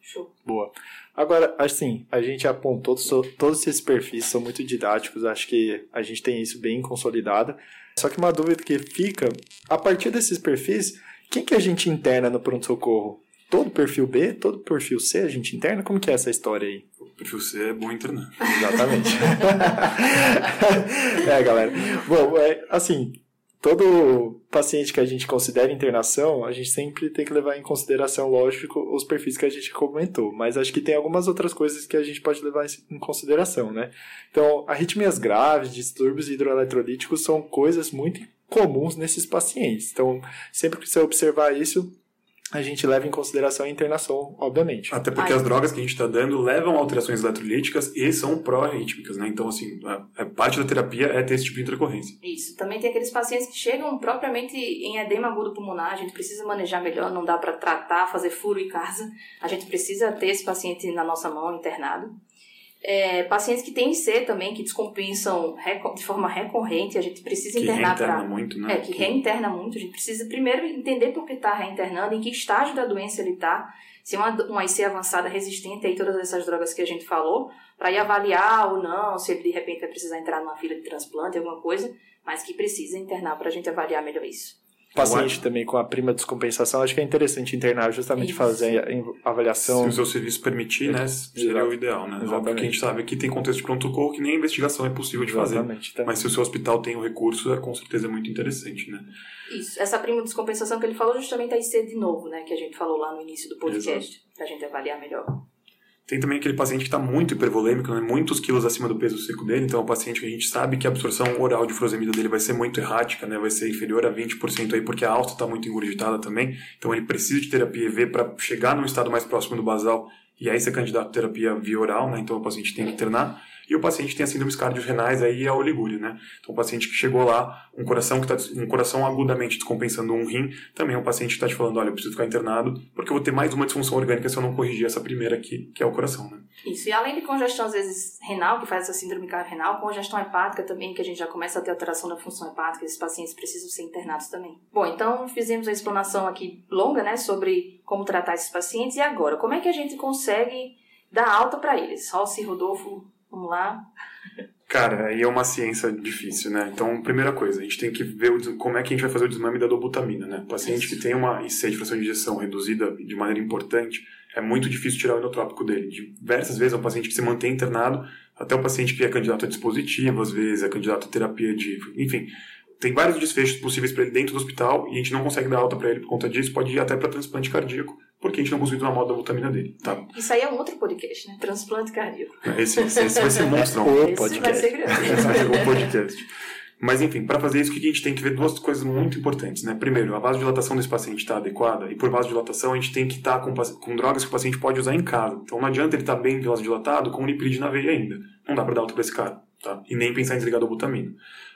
Show. Boa. Agora, assim, a gente apontou todos esses perfis, são muito didáticos, acho que a gente tem isso bem consolidado. Só que uma dúvida que fica, a partir desses perfis, quem que a gente interna no pronto-socorro? Todo perfil B, todo perfil C a gente interna? Como que é essa história aí? O perfil C é bom internar. Exatamente. é, galera. Bom, é, assim, todo paciente que a gente considera internação, a gente sempre tem que levar em consideração, lógico, os perfis que a gente comentou, mas acho que tem algumas outras coisas que a gente pode levar em consideração, né? Então, arritmias graves, distúrbios hidroeletrolíticos são coisas muito comuns nesses pacientes. Então, sempre que você observar isso, a gente leva em consideração a internação, obviamente. Até porque Ai. as drogas que a gente está dando levam a alterações eletrolíticas e são pró-arrítmicas, né? Então, assim, a, a parte da terapia é ter esse tipo de intercorrência. Isso. Também tem aqueles pacientes que chegam propriamente em edema agudo pulmonar, a gente precisa manejar melhor, não dá para tratar, fazer furo e casa. A gente precisa ter esse paciente na nossa mão, internado. É, pacientes que têm IC também, que descompensam de forma recorrente, a gente precisa Que internar para. muito, né? É, que reinterna muito. A gente precisa primeiro entender por que está reinternando, em que estágio da doença ele está, se é uma, uma IC avançada resistente a todas essas drogas que a gente falou, para ir avaliar ou não, se ele de repente vai precisar entrar numa fila de transplante, alguma coisa, mas que precisa internar para a gente avaliar melhor isso. Paciente também com a prima descompensação, acho que é interessante internar justamente Isso. fazer a Se avaliação. o seu serviço permitir, né, seria Exato. o ideal, né? Exatamente. Óbvio que a gente sabe que tem contexto de pronto-socorro que nem a investigação é possível de fazer. Exatamente. também. Mas se o seu hospital tem o recurso, é com certeza muito interessante, né? Isso. Essa prima descompensação que ele falou justamente a IC de novo, né, que a gente falou lá no início do podcast, para a gente avaliar melhor. Tem também aquele paciente que está muito hipervolêmico, né? muitos quilos acima do peso seco dele, então é um paciente que a gente sabe que a absorção oral de furosemida dele vai ser muito errática, né? vai ser inferior a 20% aí, porque a alta está muito engurgitada também, então ele precisa de terapia EV para chegar num estado mais próximo do basal e aí ser candidato à terapia via oral, né? então o paciente tem que internar. E o paciente tem síndromes cardiorrenais aí a oligúria, né? Então o paciente que chegou lá, um coração que tá, um coração agudamente descompensando um rim, também é um paciente que está te falando, olha, eu preciso ficar internado, porque eu vou ter mais uma disfunção orgânica se eu não corrigir essa primeira aqui, que é o coração, né? Isso, e além de congestão, às vezes, renal, que faz essa síndrome renal, congestão hepática também, que a gente já começa a ter alteração da função hepática, esses pacientes precisam ser internados também. Bom, então fizemos a explanação aqui longa, né, sobre como tratar esses pacientes, e agora, como é que a gente consegue dar alta para eles? Rossi, Rodolfo, vamos lá. Cara, aí é uma ciência difícil, né? Então, primeira coisa, a gente tem que ver o como é que a gente vai fazer o desmame da dobutamina, né? O paciente que tem uma IC de fração de injeção reduzida de maneira importante, é muito difícil tirar o inotrópico dele. Diversas vezes é um paciente que se mantém internado, até o paciente que é candidato a dispositivo, às vezes é candidato a terapia de... Enfim, tem vários desfechos possíveis para ele dentro do hospital e a gente não consegue dar alta para ele por conta disso, pode ir até para transplante cardíaco, porque a gente não conseguiu dar moda da vitamina dele, tá? Isso aí é um outro podcast, né? Transplante cardíaco. Esse, esse vai ser monstrão. O Esse vai podcast. ser grande. um podcast. Mas enfim, para fazer isso, o que a gente tem que ver duas coisas muito importantes, né? Primeiro, a vasodilatação desse paciente está adequada, e por vasodilatação a gente tem que estar com, paci- com drogas que o paciente pode usar em casa. Então não adianta ele estar bem vasodilatado com lipide na veia ainda. Não dá para dar alta para esse cara, tá? E nem pensar em desligar a butamina.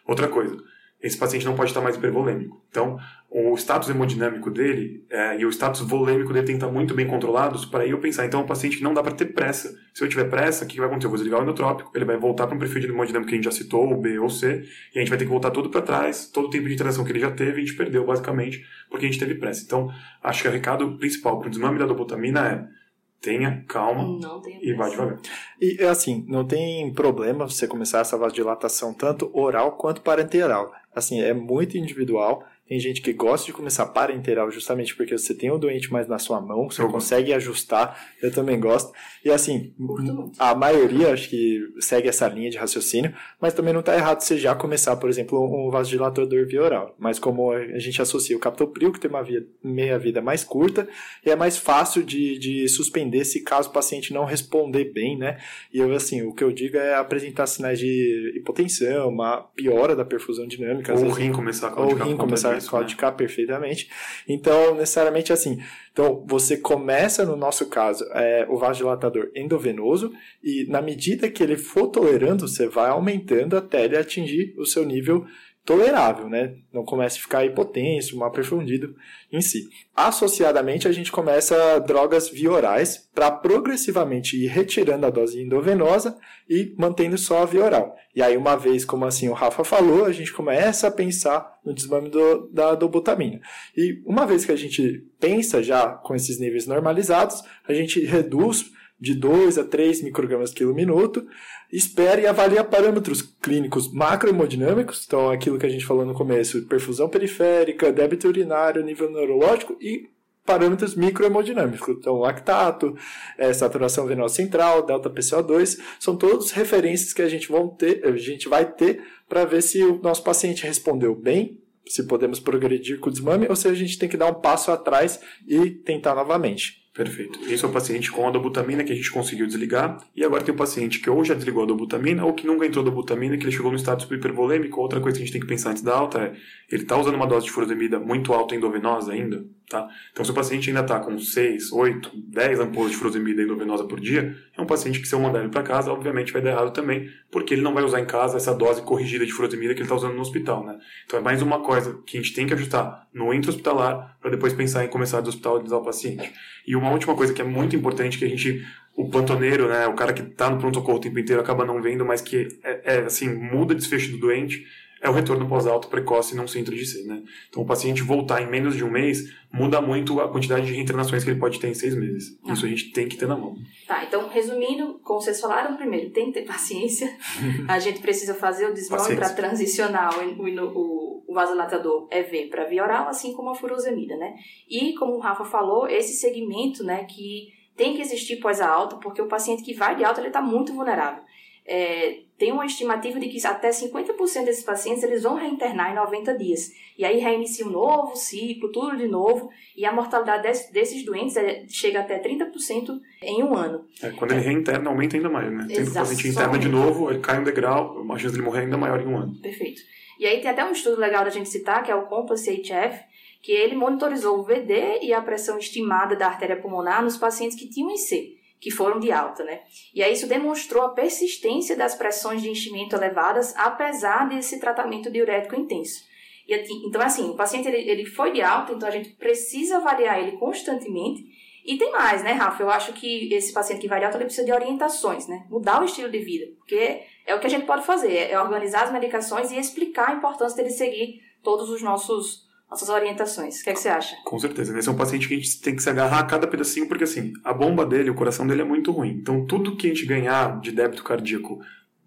Outra coisa, esse paciente não pode estar mais hipervolêmico. Então, o status hemodinâmico dele é, e o status volêmico dele tem que estar muito bem controlados para eu pensar. Então, é um paciente não dá para ter pressa. Se eu tiver pressa, o que vai acontecer? Eu vou desligar o inotrópico, ele vai voltar para um perfil de hemodinâmico que a gente já citou, o B ou C, e a gente vai ter que voltar tudo para trás, todo o tempo de interação que ele já teve, a gente perdeu, basicamente, porque a gente teve pressa. Então, acho que o recado principal para o desmame da dobutamina é tenha calma Não e vai devagar. E assim, não tem problema você começar essa vasodilatação tanto oral quanto parenteral. Assim, é muito individual. Tem gente que gosta de começar parenteral justamente porque você tem o doente mais na sua mão, você Eu consegue ajustar. Eu também gosto. E assim, muito. a maioria acho que segue essa linha de raciocínio, mas também não está errado você já começar, por exemplo, um vasodilatador via oral. Mas como a gente associa o captopril, que tem uma via, meia-vida mais curta, e é mais fácil de, de suspender se caso o paciente não responder bem, né? E eu, assim, o que eu digo é apresentar sinais de hipotensão, uma piora da perfusão dinâmica. Ou o rim começar a ou o claudicar rim por disso, a claudicar perfeitamente. Então, necessariamente assim. Então, você começa, no nosso caso, é, o vasodilatador endovenoso e na medida que ele for tolerando, você vai aumentando até ele atingir o seu nível tolerável, né? Não comece a ficar hipotenso, mal perfundido em si. Associadamente, a gente começa drogas via orais para progressivamente ir retirando a dose endovenosa e mantendo só a via oral. E aí, uma vez, como assim o Rafa falou, a gente começa a pensar no desmame do, da dobutamina. E uma vez que a gente pensa já com esses níveis normalizados, a gente reduz de 2 a 3 microgramas quilo minuto, espera e avalia parâmetros clínicos macrohemodinâmicos, então aquilo que a gente falou no começo, perfusão periférica, débito urinário, nível neurológico e parâmetros microhemodinâmicos, então lactato, eh, saturação venosa central, delta PCO2, são todos referências que a gente, vão ter, a gente vai ter para ver se o nosso paciente respondeu bem, se podemos progredir com o desmame ou se a gente tem que dar um passo atrás e tentar novamente. Perfeito. Esse é o paciente com a dobutamina que a gente conseguiu desligar. E agora tem o paciente que ou já desligou a dobutamina ou que nunca entrou dobutamina, que ele chegou no estado hipervolêmico. Outra coisa que a gente tem que pensar antes da alta é: ele está usando uma dose de furosemida muito alta endovenosa ainda? Tá? Então, se o paciente ainda está com 6, 8, 10 ampolas de furosemida endovenosa por dia, é um paciente que, se eu mandar ele para casa, obviamente vai dar errado também, porque ele não vai usar em casa essa dose corrigida de furosemida que ele está usando no hospital. Né? Então, é mais uma coisa que a gente tem que ajustar no intra-hospitalar para depois pensar em começar a deshospitalizar o paciente. E uma última coisa que é muito importante que a gente o plantoneiro, né, o cara que está no pronto-socorro o tempo inteiro acaba não vendo, mas que é, é assim muda o desfecho do doente, é o retorno pós-alto precoce num centro de C. Né? Então, o paciente voltar em menos de um mês muda muito a quantidade de reinternações que ele pode ter em seis meses. Ah. Isso a gente tem que ter na mão. Tá, então, resumindo, como vocês falaram, primeiro, tem que ter paciência. a gente precisa fazer o desmame para transicionar o, o, o vasodilatador EV para via oral, assim como a furosemida, né? E, como o Rafa falou, esse segmento, né, que tem que existir pós a alta, porque o paciente que vai de alta, ele está muito vulnerável. É, tem uma estimativa de que até 50% desses pacientes eles vão reinternar em 90 dias. E aí reinicia um novo ciclo, tudo de novo, e a mortalidade desse, desses doentes é, chega até 30% em um ano. É, quando ele reinterna, aumenta ainda mais, né? Tem o paciente interna de novo, ele cai um degrau, a chance de ele morrer é ainda maior em um ano. Perfeito. E aí tem até um estudo legal da gente citar, que é o Compass HF, que ele monitorizou o VD e a pressão estimada da artéria pulmonar nos pacientes que tinham IC que foram de alta, né? E aí isso demonstrou a persistência das pressões de enchimento elevadas, apesar desse tratamento diurético intenso. E, então, assim, o paciente ele, ele foi de alta, então a gente precisa avaliar ele constantemente. E tem mais, né, Rafa? Eu acho que esse paciente que vai de alta, ele precisa de orientações, né? Mudar o estilo de vida, porque é o que a gente pode fazer, é organizar as medicações e explicar a importância dele seguir todos os nossos nossas orientações. O que, é que você acha? Com certeza. Esse é um paciente que a gente tem que se agarrar a cada pedacinho, porque assim, a bomba dele, o coração dele é muito ruim. Então, tudo que a gente ganhar de débito cardíaco,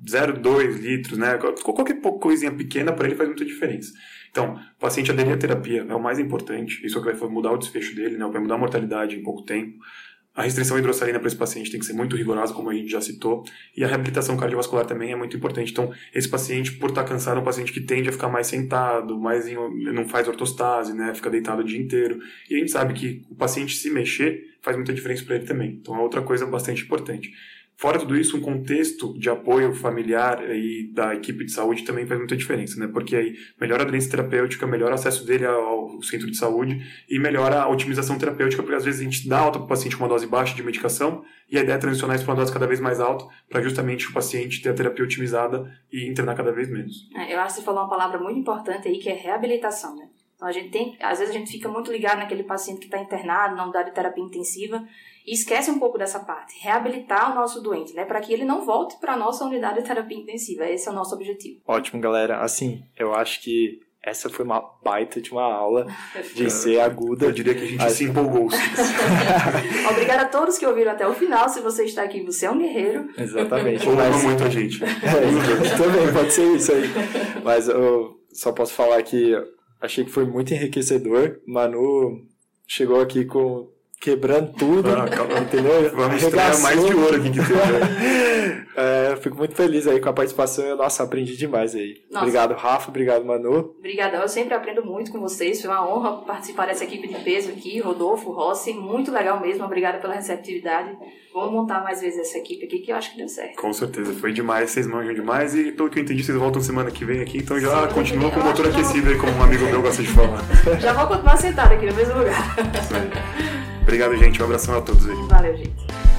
0,2 litros, né? Qualquer coisinha pequena para ele faz muita diferença. Então, o paciente aderir à terapia é o mais importante. Isso é que vai mudar o desfecho dele, né? Vai mudar a mortalidade em pouco tempo. A restrição hidrossalina para esse paciente tem que ser muito rigorosa, como a gente já citou, e a reabilitação cardiovascular também é muito importante. Então, esse paciente, por estar cansado, é um paciente que tende a ficar mais sentado, mais em, não faz ortostase, né, fica deitado o dia inteiro. E a gente sabe que o paciente se mexer faz muita diferença para ele também. Então, é outra coisa bastante importante. Fora tudo isso, um contexto de apoio familiar e da equipe de saúde também faz muita diferença, né? Porque aí melhora a aderência terapêutica, melhora o acesso dele ao centro de saúde e melhora a otimização terapêutica, porque às vezes a gente dá alta para o paciente uma dose baixa de medicação e a ideia é transicionar isso para uma dose cada vez mais alta, para justamente o paciente ter a terapia otimizada e internar cada vez menos. É, eu acho que você falou uma palavra muito importante aí, que é reabilitação, né? Então a gente tem, às vezes a gente fica muito ligado naquele paciente que está internado, não dá de terapia intensiva, e esquece um pouco dessa parte, reabilitar o nosso doente, né, para que ele não volte para a nossa unidade de terapia intensiva. Esse é o nosso objetivo. Ótimo, galera. Assim, eu acho que essa foi uma baita de uma aula de ser aguda. Eu diria que a gente acho... se empolgou. Obrigada a todos que ouviram até o final. Se você está aqui, você é um guerreiro. Exatamente. Ou mas... muita gente. É, também pode ser isso aí. Mas eu só posso falar que achei que foi muito enriquecedor. Manu chegou aqui com quebrando tudo. Ah, calma. Entendeu? Vamos estrear mais de ouro aqui que tem. é, fico muito feliz aí com a participação. Nossa, aprendi demais aí. Nossa. Obrigado, Rafa. Obrigado, Manu. Obrigadão. Eu sempre aprendo muito com vocês. Foi uma honra participar dessa equipe de peso aqui. Rodolfo, Rossi. Muito legal mesmo. Obrigada pela receptividade. Vamos montar mais vezes essa equipe aqui que eu acho que deu certo. Com certeza. Foi demais. Vocês manjam demais. E pelo que eu entendi, vocês voltam semana que vem aqui. Então já Sim, continua com o motor aquecido aí, como um amigo meu gosta de falar. já vou continuar sentado aqui no mesmo lugar. Obrigado, gente. Um abração a todos aí. Valeu, gente.